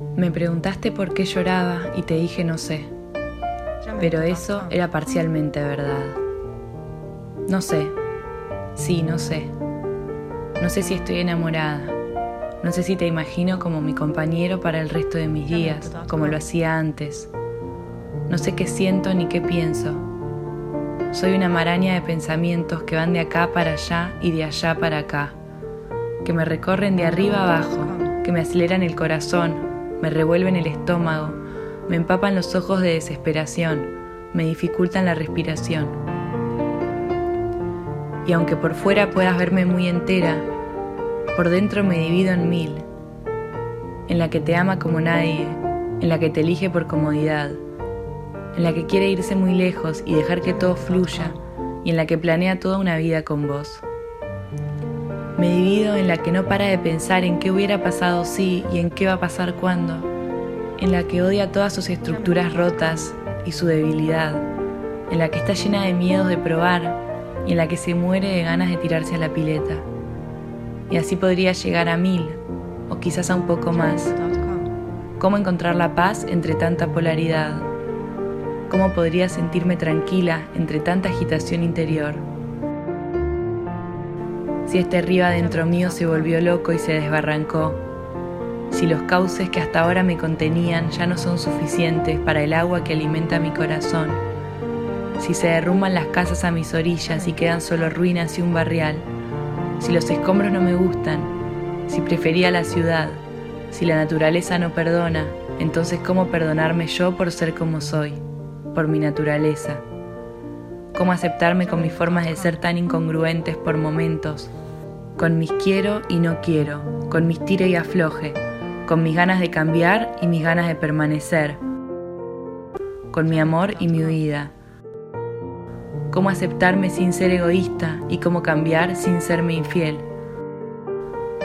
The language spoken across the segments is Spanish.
Me preguntaste por qué lloraba y te dije no sé, pero eso era parcialmente verdad. No sé, sí, no sé. No sé si estoy enamorada. No sé si te imagino como mi compañero para el resto de mis días, como lo hacía antes. No sé qué siento ni qué pienso. Soy una maraña de pensamientos que van de acá para allá y de allá para acá, que me recorren de arriba abajo, que me aceleran el corazón, me revuelven el estómago, me empapan los ojos de desesperación, me dificultan la respiración. Y aunque por fuera puedas verme muy entera, por dentro me divido en mil, en la que te ama como nadie, en la que te elige por comodidad, en la que quiere irse muy lejos y dejar que todo fluya, y en la que planea toda una vida con vos. Me divido en la que no para de pensar en qué hubiera pasado si y en qué va a pasar cuando, en la que odia todas sus estructuras rotas y su debilidad, en la que está llena de miedos de probar y en la que se muere de ganas de tirarse a la pileta. Y así podría llegar a mil, o quizás a un poco más. ¿Cómo encontrar la paz entre tanta polaridad? ¿Cómo podría sentirme tranquila entre tanta agitación interior? Si este río adentro mío se volvió loco y se desbarrancó, si los cauces que hasta ahora me contenían ya no son suficientes para el agua que alimenta mi corazón, si se derrumban las casas a mis orillas y quedan solo ruinas y un barrial, si los escombros no me gustan, si prefería la ciudad, si la naturaleza no perdona, entonces ¿cómo perdonarme yo por ser como soy, por mi naturaleza? ¿Cómo aceptarme con mis formas de ser tan incongruentes por momentos, con mis quiero y no quiero, con mis tire y afloje, con mis ganas de cambiar y mis ganas de permanecer, con mi amor y mi huida. Cómo aceptarme sin ser egoísta y cómo cambiar sin serme infiel.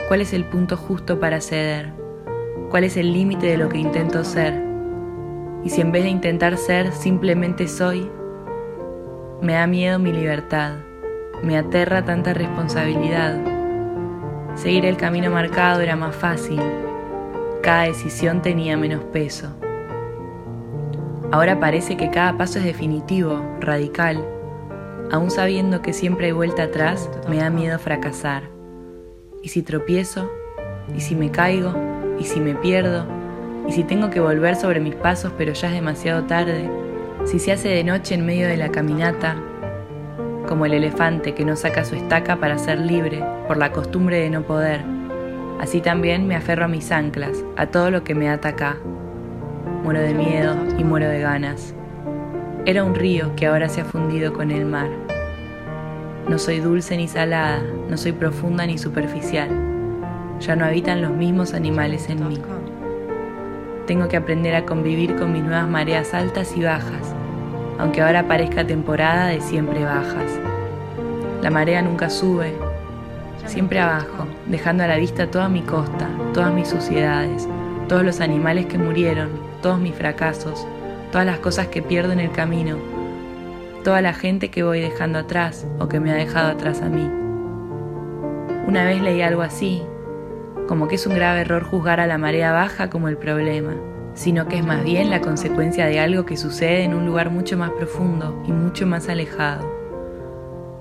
¿Cuál es el punto justo para ceder? ¿Cuál es el límite de lo que intento ser? Y si en vez de intentar ser simplemente soy, me da miedo mi libertad, me aterra tanta responsabilidad. Seguir el camino marcado era más fácil. Cada decisión tenía menos peso. Ahora parece que cada paso es definitivo, radical. Aún sabiendo que siempre hay vuelta atrás, me da miedo fracasar. ¿Y si tropiezo? ¿Y si me caigo? ¿Y si me pierdo? ¿Y si tengo que volver sobre mis pasos pero ya es demasiado tarde? Si se hace de noche en medio de la caminata, como el elefante que no saca su estaca para ser libre por la costumbre de no poder. Así también me aferro a mis anclas, a todo lo que me ata acá. Muero de miedo y muero de ganas. Era un río que ahora se ha fundido con el mar. No soy dulce ni salada, no soy profunda ni superficial. Ya no habitan los mismos animales en mí. Tengo que aprender a convivir con mis nuevas mareas altas y bajas, aunque ahora parezca temporada de siempre bajas. La marea nunca sube, siempre abajo, dejando a la vista toda mi costa, todas mis suciedades, todos los animales que murieron, todos mis fracasos, todas las cosas que pierdo en el camino, toda la gente que voy dejando atrás o que me ha dejado atrás a mí. Una vez leí algo así, como que es un grave error juzgar a la marea baja como el problema sino que es más bien la consecuencia de algo que sucede en un lugar mucho más profundo y mucho más alejado.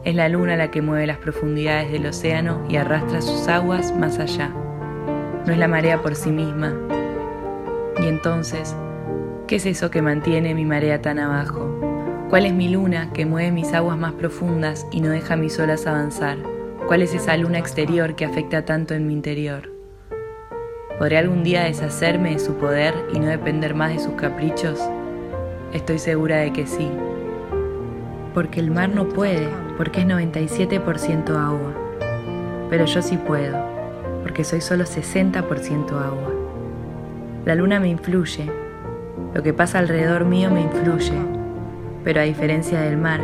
Es la luna la que mueve las profundidades del océano y arrastra sus aguas más allá. No es la marea por sí misma. Y entonces, ¿qué es eso que mantiene mi marea tan abajo? ¿Cuál es mi luna que mueve mis aguas más profundas y no deja mis olas avanzar? ¿Cuál es esa luna exterior que afecta tanto en mi interior? ¿Podré algún día deshacerme de su poder y no depender más de sus caprichos? Estoy segura de que sí. Porque el mar no puede, porque es 97% agua. Pero yo sí puedo, porque soy solo 60% agua. La luna me influye, lo que pasa alrededor mío me influye, pero a diferencia del mar,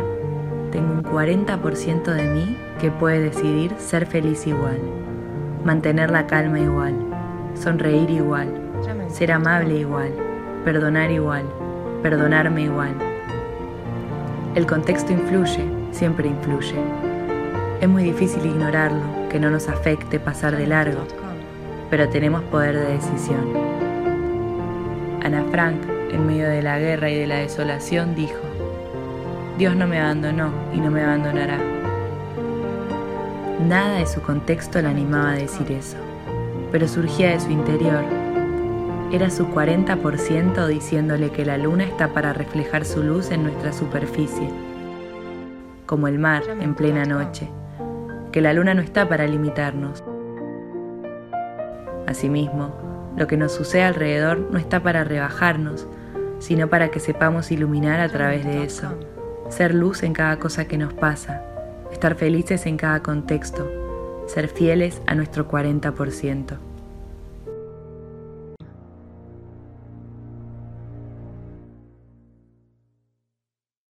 tengo un 40% de mí que puede decidir ser feliz igual, mantener la calma igual sonreír igual, ser amable igual, perdonar igual, perdonarme igual. El contexto influye, siempre influye. Es muy difícil ignorarlo, que no nos afecte pasar de largo, pero tenemos poder de decisión. Ana Frank, en medio de la guerra y de la desolación, dijo, Dios no me abandonó y no me abandonará. Nada de su contexto la animaba a decir eso, pero surgía de su interior. Era su 40% diciéndole que la luna está para reflejar su luz en nuestra superficie, como el mar en plena noche, que la luna no está para limitarnos. Asimismo, lo que nos sucede alrededor no está para rebajarnos, sino para que sepamos iluminar a través de eso, ser luz en cada cosa que nos pasa, estar felices en cada contexto, ser fieles a nuestro 40%.